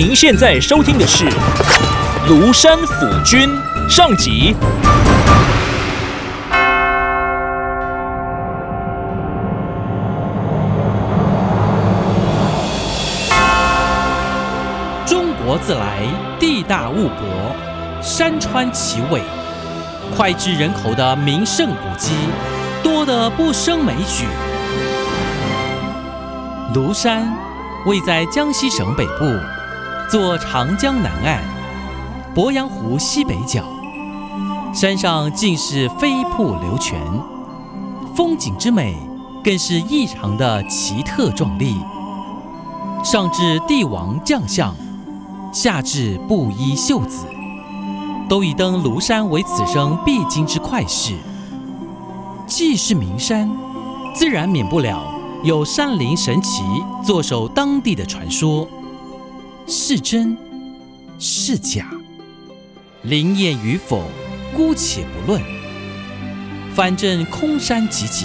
您现在收听的是《庐山府君》上集。中国自来，地大物博，山川奇伟，脍炙人口的名胜古迹多得不胜枚举。庐山位在江西省北部，坐长江南岸，鄱阳湖西北角，山上尽是飞瀑流泉，风景之美更是异常的奇特壮丽。上至帝王将相，下至布衣秀子，都以登庐山为此生必经之快事。既是名山，自然免不了有山林神奇坐守当地的传说，是真是假，灵验与否，姑且不论。反正空山寂寂，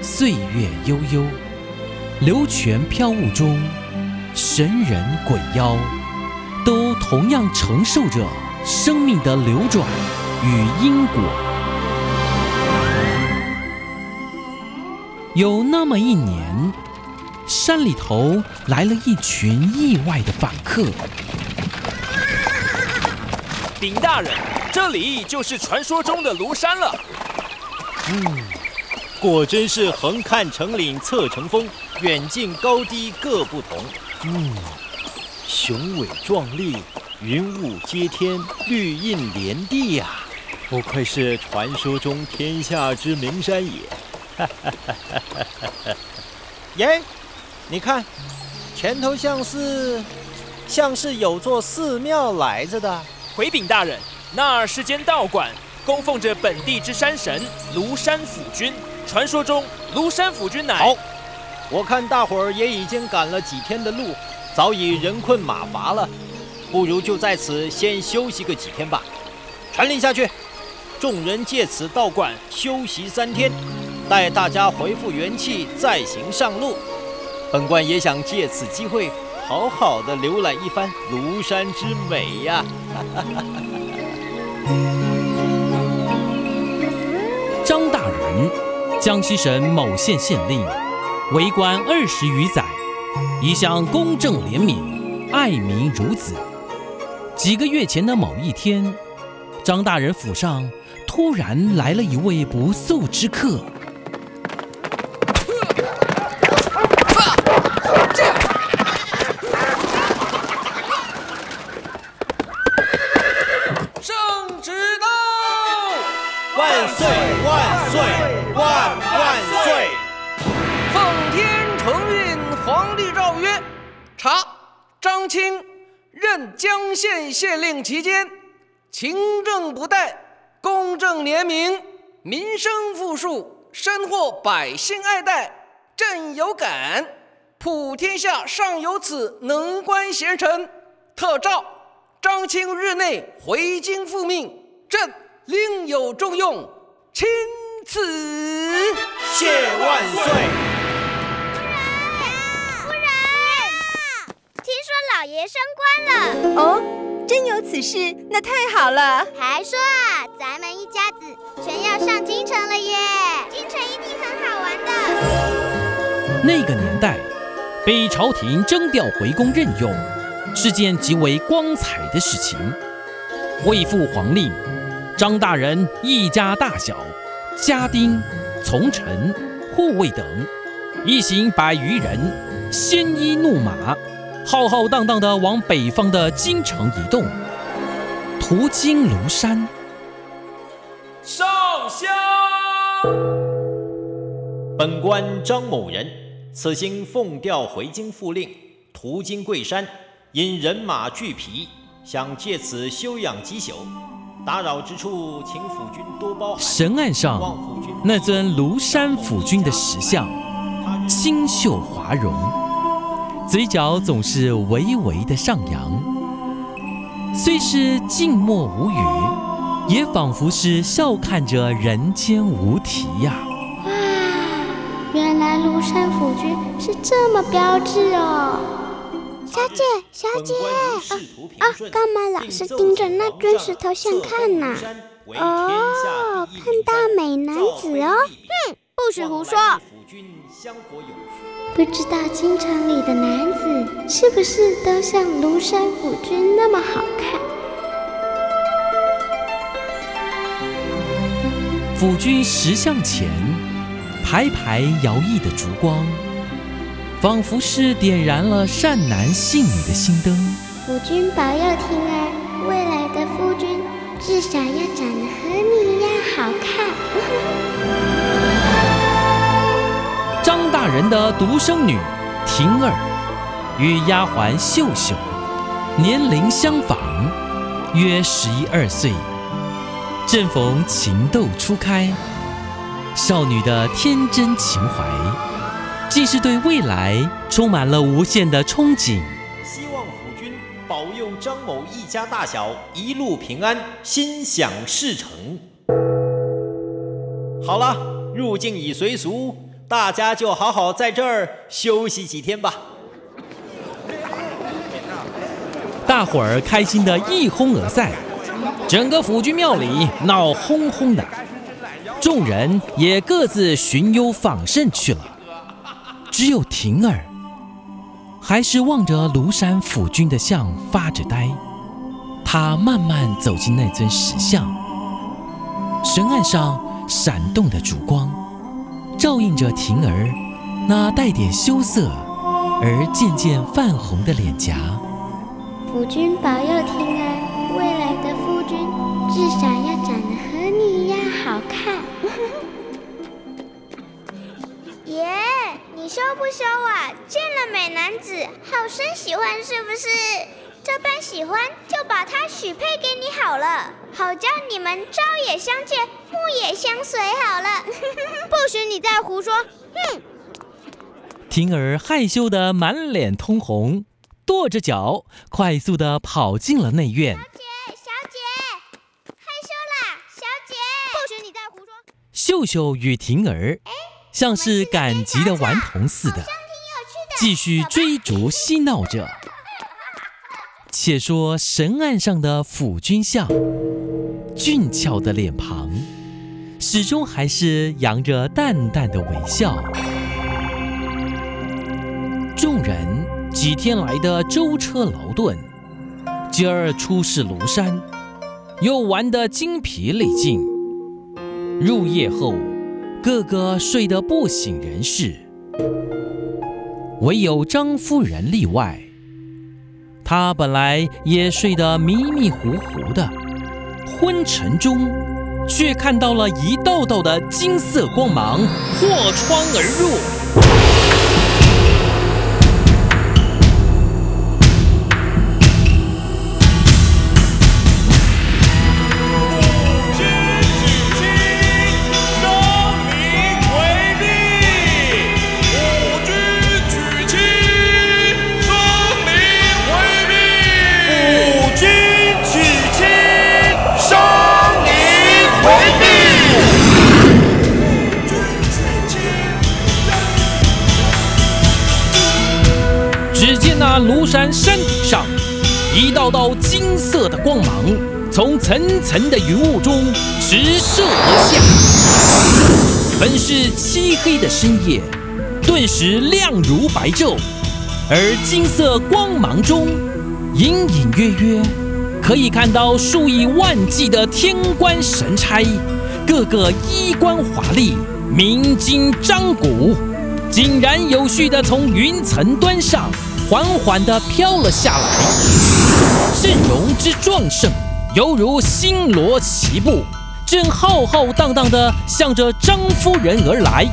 岁月悠悠，流泉飘雾中。神人鬼妖，都同样承受着生命的流转与因果。有那么一年，山里头来了一群意外的访客。禀大人，这里就是传说中的庐山了。嗯果真是横看成岭侧成峰，远近高低各不同。嗯，雄伟壮丽，云雾接天，绿荫连地呀、不愧是传说中天下之名山也。耶，你看，前头像是像是有座寺庙来着的。回禀大人，那儿是间道馆，供奉着本地之山神庐山府君。传说中，庐山府君乃好，我看大伙儿也已经赶了几天的路，早已人困马乏了，不如就在此先休息个几天吧。传令下去，众人借此道观休息三天，待大家恢复元气再行上路。本官也想借此机会，好好的浏览一番庐山之美呀。张大人，江西省某县县令，为官二十余载，一向公正廉敏，爱民如子。几个月前的某一天，张大人府上突然来了一位不速之客。县县令期间，勤政不怠，公正廉明，民生富庶，深获百姓爱戴，朕有感。普天下尚有此能官贤臣，特诏张清日内回京复命，朕另有重用，钦此。谢万岁！夫人，听说老爷升官了，哦，真有此事，那太好了。还说啊，咱们一家子全要上京城了耶！京城一定很好玩的。那个年代，被朝廷征调回宫任用，是件极为光彩的事情。为父皇令，张大人一家大小、家丁、从臣、护卫等，一行百余人，鲜衣怒马，浩浩荡荡地往北方的京城移动，途经庐山。上香。本官张某人，此行奉调回京复令，途经桂山，因人马俱疲，想借此休养几宿。打扰之处，请府君多包涵。神案上那尊庐山府君的石像，清秀华容，嘴角总是微微的上扬。虽是静默无语，也仿佛是笑看着人间无题呀、哇，原来庐山府君是这么标致哦！小姐，小姐，本官如仕途平啊，干嘛老是盯着那尊石头像看呢哦，看到美男子哦！哼，不许胡说！不知道京城里的男子是不是都像庐山府君那么好看？府君石像前，排排摇曳的烛光，仿佛是点燃了善男信女的心灯。府君保佑婷儿，未来的夫君至少要长得和你一样好看。大人的独生女婷儿与丫鬟秀秀年龄相仿，约十一二岁。正逢情窦初开，少女的天真情怀，既是对未来充满了无限的憧憬。希望府君保佑张某一家大小一路平安，心想事成。好了，入境已随俗，大家就好好在这儿休息几天吧。大伙儿开心的一哄而散，整个府君庙里闹哄哄的，众人也各自寻幽访胜去了。只有婷儿，还是望着庐山府君的像发着呆。她慢慢走进那尊石像，神案上闪动的烛光，照映着婷儿那带点羞涩而渐渐泛红的脸颊。夫君保佑婷儿，未来的夫君至少要长得和你一样好看。爷，你羞不羞啊？见了美男子，好生喜欢是不是？这般喜欢，就把他许配给你好了，好叫你们朝也相见，暮也相随好了。不许你再胡说！哼！婷儿害羞的满脸通红，跺着脚，快速的跑进了内院。小姐，小姐，害羞啦，小姐！不许你再胡说！秀秀与婷儿像是赶集的顽童似的，继续追逐嬉闹着。且说神案上的府君像，俊俏的脸庞，始终还是扬着淡淡的微笑。众人几天来的舟车劳顿，今儿出使庐山，又玩得精疲力尽。入夜后，个个睡得不省人事，唯有张夫人例外。他本来也睡得迷迷糊糊的，昏沉中，却看到了一道道的金色光芒破窗而入。色的光芒从层层的云雾中直射而下，本是漆黑的深夜，顿时亮如白昼。而金色光芒中，隐隐约约可以看到数以万计的天官神差，个个衣冠华丽，鸣金张鼓，井然有序地从云层端上缓缓地飘了下来，阵容之壮盛，犹如星罗棋布，正浩浩荡荡地向着张夫人而来。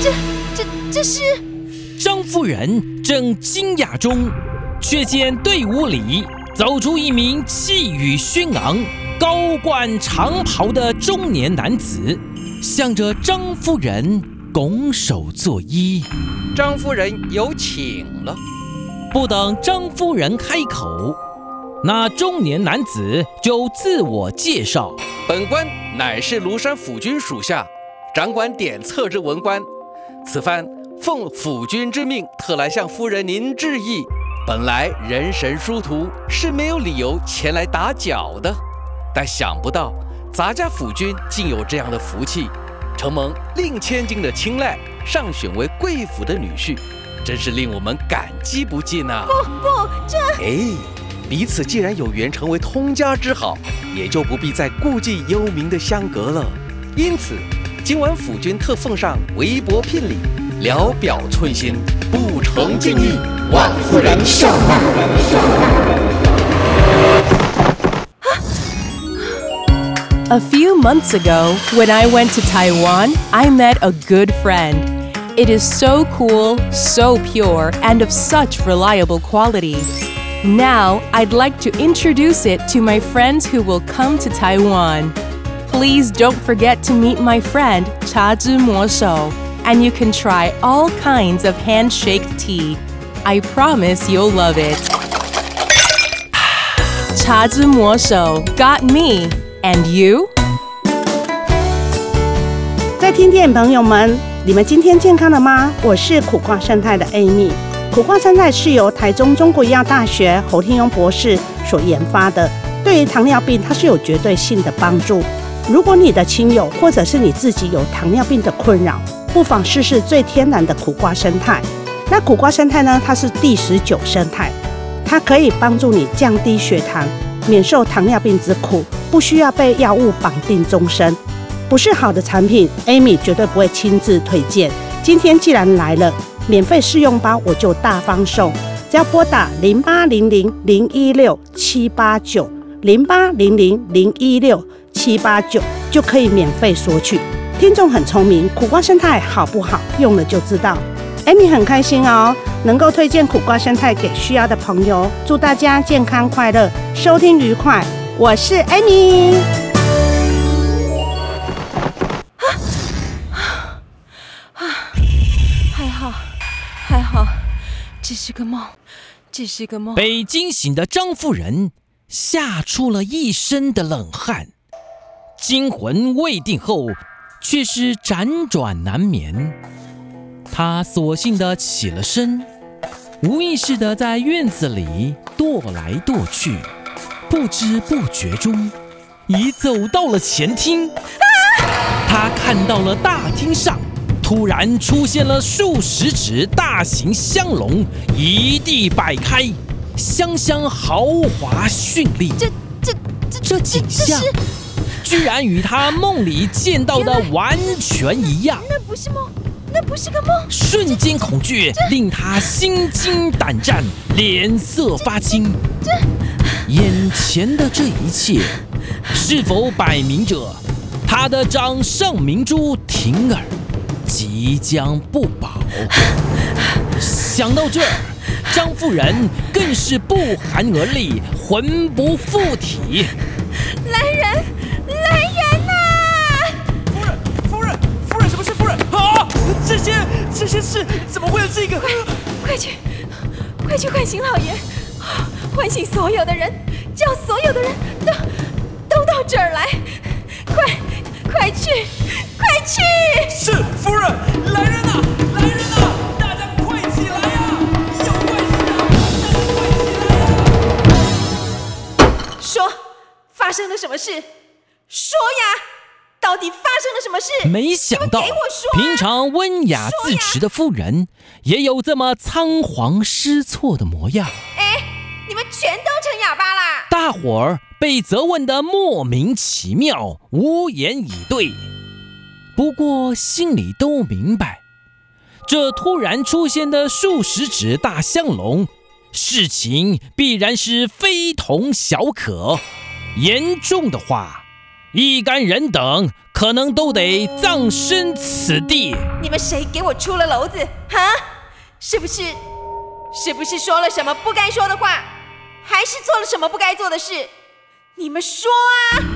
这这这是张夫人正惊讶中，却见队伍里走出一名气宇轩昂、高冠长袍的中年男子，向着张夫人拱手作揖。张夫人有请了。不等张夫人开口，那中年男子就自我介绍。本官乃是庐山府君属下掌管典册之文官，此番奉府君之命，特来向夫人您致意。本来人神殊途，是没有理由前来打搅的，但想不到咱家府君竟有这样的福气，承蒙令千金的青睐，上选为贵府的女婿，真是令我们感激不尽呐、不不这哎，彼此既然有缘成为通家之好，也就不必再顾忌幽冥的相隔了。因此，今晚府君特奉上微薄聘礼，聊表寸心，不成敬意，望夫人笑纳。A few months ago, when I went to Taiwan, I met a good friend. It is so cool, so pure, and of such reliable quality. Now, I'd like to introduce it to my friends who will come to Taiwan. Please don't forget to meet my friend Cha Zhi Mo Shou, and you can try all kinds of handshake tea. I promise you'll love it. Cha Zhi Mo Shou got me, and you? 在听电影朋友们， 你们今天健康了吗？我是苦瓜生态的 Amy。苦瓜生态是由台中中国医药大学侯天庸博士所研发的，对于糖尿病它是有绝对性的帮助。如果你的亲友或者是你自己有糖尿病的困扰，不妨试试最天然的苦瓜生态。那苦瓜生态呢？它是第十九生态，它可以帮助你降低血糖，免受糖尿病之苦，不需要被药物绑定终身。不是好的产品，Amy 绝对不会亲自推荐。今天既然来了，免费试用包我就大方送，只要拨打零八零零零一六七八九零八零零零一六七八九就可以免费索取。听众很聪明，苦瓜生态好不好？用了就知道。Amy 很开心哦，能够推荐苦瓜生态给需要的朋友。祝大家健康快乐，收听愉快。我是 Amy。这是个梦，这是个梦。被惊醒的张夫人吓出了一身的冷汗，惊魂未定后，却是辗转难眠。她索性的起了身，无意识的在院子里踱来踱去，不知不觉中，已走到了前厅。她看到了大厅上突然出现了数十只大型香龙，一地摆开，香香豪华绚丽。这这这这景象，居然与他梦里见到的完全一样。那不是梦，那不是个梦。瞬间恐惧令他心惊胆战，脸色发青。眼前的这一切，是否摆明着他的掌上明珠婷儿即将不保？想到这儿，张夫人更是不寒而栗，魂不附体。来人，来人呐、夫人，夫人，夫人，什么事？夫人啊！这些这些事怎么会有这个？快去，快去唤醒老爷，唤醒所有的人，叫所有的人都都到这儿来，快快去，快去！是夫人，来人呐、来人呐、大家快起来呀、有怪事啊！大家快起来呀、说，发生了什么事？说呀，到底发生了什么事？没想到平常温雅自持的夫人，也有这么仓皇失措的模样。哎，你们全都成哑巴啦！大伙儿被责问得莫名其妙，无言以对。不过心里都明白，这突然出现的数十只大香龙，事情必然是非同小可。严重的话，一干人等可可能都得葬身此地。你们谁给我出了篓子？哈，是不是？是不是说了什么不该说的话，还是做了什么不该做的事？你们说啊！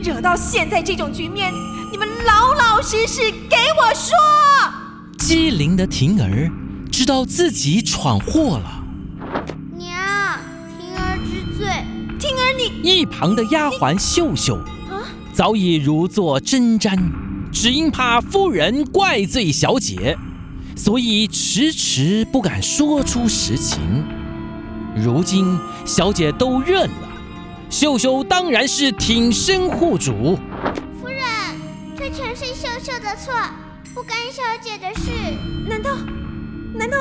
惹到现在这种局面，你们老老实实给我说。机灵的婷儿知道自己闯祸了，娘，婷儿知罪。婷儿你，一旁的丫鬟秀秀啊早已如坐针毡，只因怕夫人怪罪小姐，所以迟迟不敢说出实情。如今小姐都认了，秀秀当然是挺身护主。夫人，这全是秀秀的错，不干小姐的事。难道，难道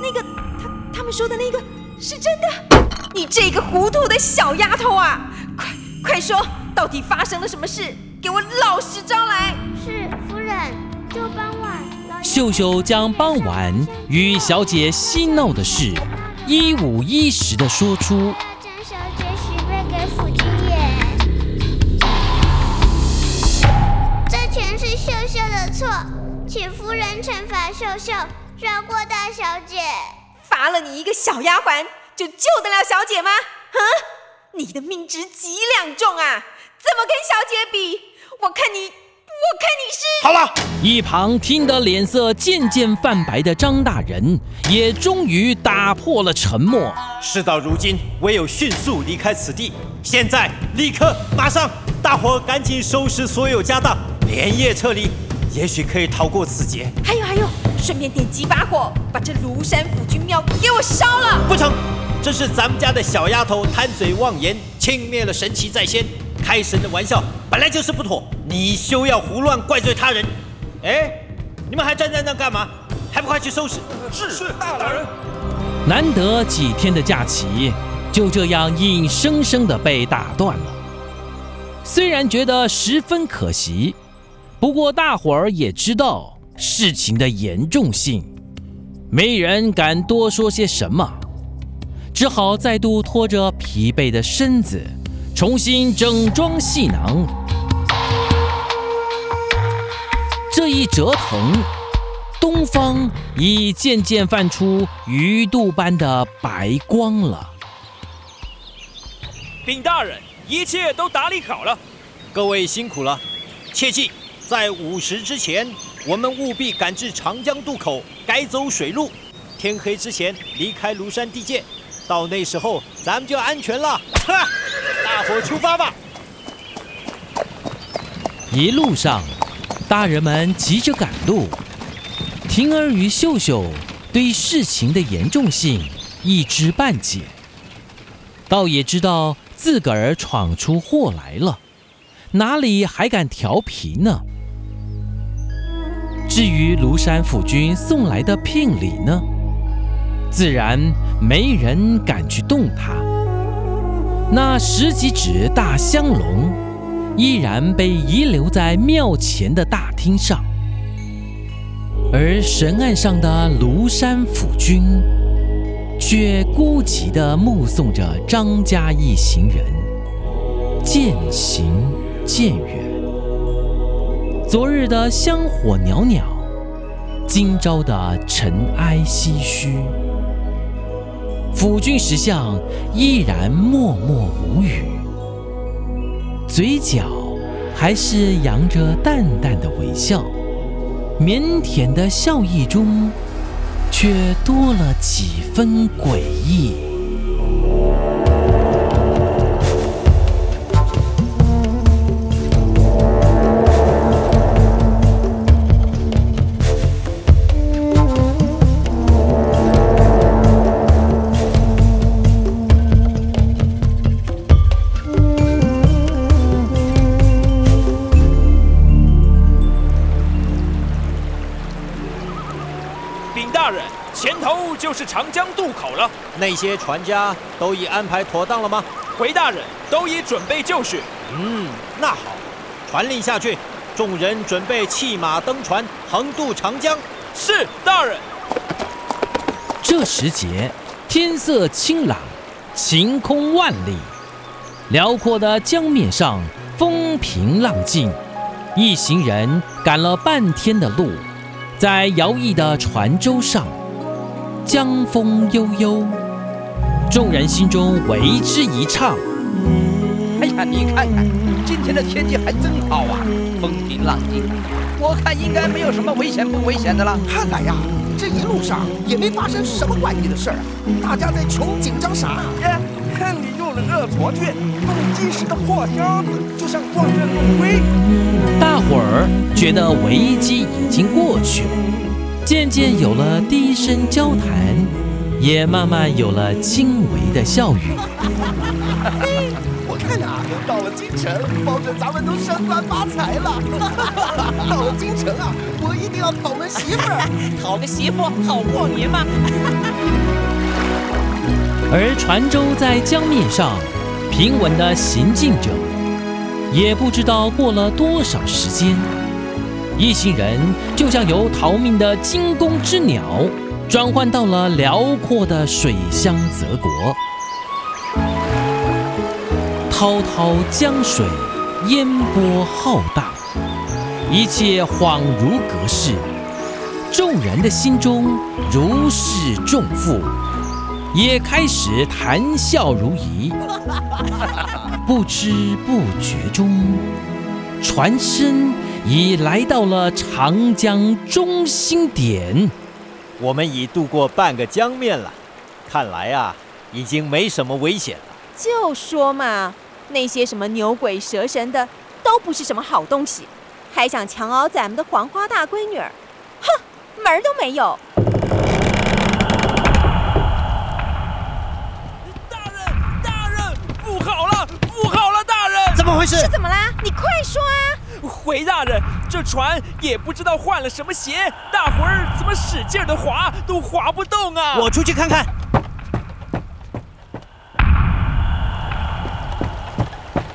那个他他们说的那个是真的？你这个糊涂的小丫头啊！快快说，到底发生了什么事？给我老实招来。是夫人，就傍晚，秀秀将傍晚与小姐嬉闹的事一五一十的说出。的错，请夫人惩罚秀秀，饶过大小姐。罚了你一个小丫鬟，就救得了小姐吗？哼，你的命值几两重啊？怎么跟小姐比？我看你，我看你是……好了，一旁听得脸色渐渐泛白的张大人，也终于打破了沉默。事到如今，唯有迅速离开此地。现在，立刻，马上，大伙赶紧收拾所有家当，连夜撤离，也许可以逃过此劫。还有还有，顺便点几把火，把这庐山府君庙给我烧了！不成，这是咱们家的小丫头贪嘴妄言，轻蔑了神奇在先。开神的玩笑本来就是不妥，你休要胡乱怪罪他人。哎，你们还站在那干嘛？还不快去收拾！是是，大人。难得几天的假期，就这样硬生生的被打断了。虽然觉得十分可惜，不过大伙儿也知道事情的严重性，没人敢多说些什么，只好再度拖着疲惫的身子，重新整装细囊。这一折腾，东方已渐渐泛出鱼肚般的白光了。禀大人，一切都打理好了。各位辛苦了，切记在午时之前，我们务必赶至长江渡口，改走水路，天黑之前离开庐山地界。到那时候，咱们就安全了。哈，大伙出发吧！一路上，大人们急着赶路，婷儿与秀秀对事情的严重性一知半解，倒也知道自个儿闯出祸来了，哪里还敢调皮呢？至于庐山府君送来的聘礼呢，自然没人敢去动它。那十几只大香笼依然被遗留在庙前的大厅上，而神案上的庐山府君却孤寂地目送着张家一行人渐行渐远。昨日的香火袅袅，今朝的尘埃唏嘘。府君石像依然默默无语，嘴角还是扬着淡淡的微笑，腼腆的笑意中，却多了几分诡异。就是长江渡口了。那些船家都已安排妥当了吗？回大人，都已准备就绪。嗯，那好，传令下去，众人准备弃马登船，横渡长江。是大人。这时节，天色清朗，晴空万里，辽阔的江面上风平浪静，一行人赶了半天的路，在摇曳的船舟上，江风悠悠，众人心中为之一畅。哎呀，你看看，今天的天气还真好啊，风平浪静。我看应该没有什么危险不危险的了。看来呀，这一路上也没发生什么怪异的事儿啊，大家在穷紧张啥？哎，看你用了恶作剧，弄金石的破箱子，就像撞人龙龟。大伙儿觉得危机已经过去了，渐渐有了低声交谈，也慢慢有了轻微的笑语。我看啊，到了京城，保准咱们都升官发财了。到了京城啊，我一定要讨门媳妇儿。讨个媳妇好过年嘛。而船舟在江面上平稳地行进着，也不知道过了多少时间，一行人就像由逃命的惊弓之鸟，转换到了辽阔的水乡泽国。滔滔江水，烟波浩荡，一切恍如隔世。众人的心中如释重负，也开始谈笑如仪。不知不觉中，船身已来到了长江中心点。我们已渡过半个江面了，看来啊，已经没什么危险了。就说嘛，那些什么牛鬼蛇神的，都不是什么好东西，还想强熬咱们的黄花大闺女儿，哼，门儿都没有！大人，大人，不好了，不好了，大人！怎么回事？是怎么啦？你快说啊！回大人，这船也不知道换了什么鞋，大伙儿怎么使劲的划，都划不动啊！我出去看看。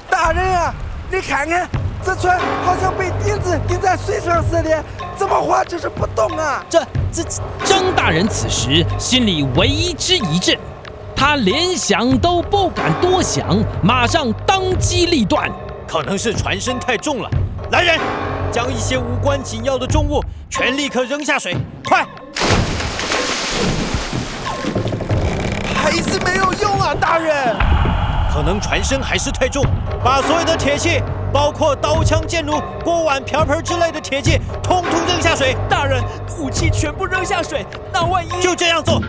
大人啊，你看看，这船好像被钉子钉在水上似的，怎么划就是不动啊？这这张大人此时心里为之一震，他连想都不敢多想，马上当机立断。可能是船身太重了。来人，将一些无关紧要的重物全立刻扔下水，快！还是没有用啊，大人。可能船身还是太重，把所有的铁器，包括刀枪剑弩、锅碗瓢盆之类的铁器，通通扔下水。大人，武器全部扔下水，那万一……就这样做。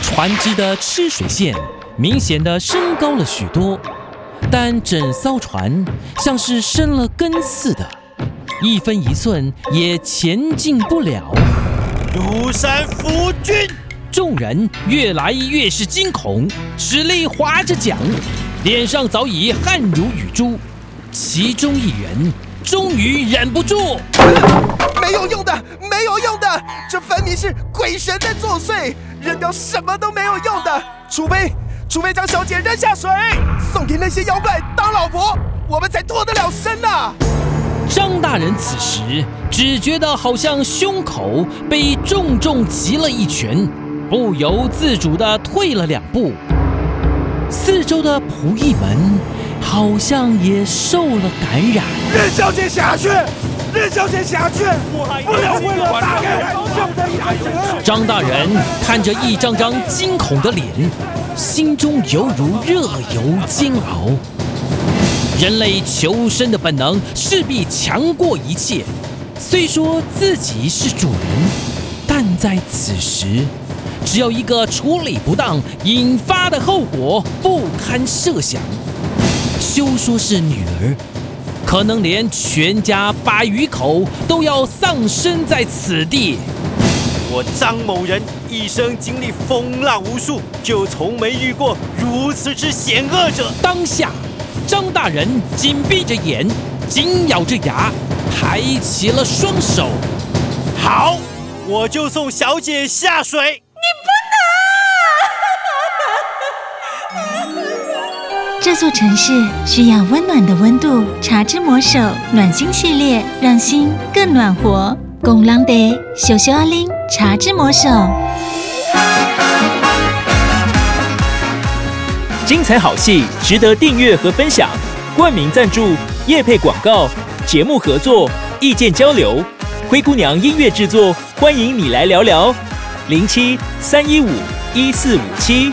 船只的吃水线明显的升高了许多，但整艘船像是生了根似的，一分一寸也前进不了。庐山夫君。众人越来越是惊恐，使力划着桨，脸上早已汗如雨珠。其中一人终于忍不住：“没有用的，没有用的，这分明是鬼神在作祟，扔掉什么都没有用的，除非，除非将小姐扔下水，送给那些妖怪当老婆，我们才脱得了身呐。”张大人此时只觉得好像胸口被重重击了一拳。不由自主地退了两步，四周的仆役们好像也受了感染。任小姐下去，任小姐下去，不了为了大人，让他下去。张大人看着一张张惊恐的脸，心中犹如热油煎熬。人类求生的本能势必强过一切。虽说自己是主人，但在此时。只要一个处理不当，引发的后果不堪设想。休说是女儿，可能连全家百余口都要丧生在此地。我张某人一生经历风浪无数，就从没遇过如此之险恶者。当下，张大人紧闭着眼，紧咬着牙，抬起了双手。好，我就送小姐下水。这座城市需要温暖的温度，茶之魔手暖心系列，让心更暖和。公狼得秀秀阿玲，茶之魔手。精彩好戏值得订阅和分享，冠名赞助业配广告、节目合作、意见交流，灰姑娘音乐制作，欢迎你来聊聊。零七三一五一四五七。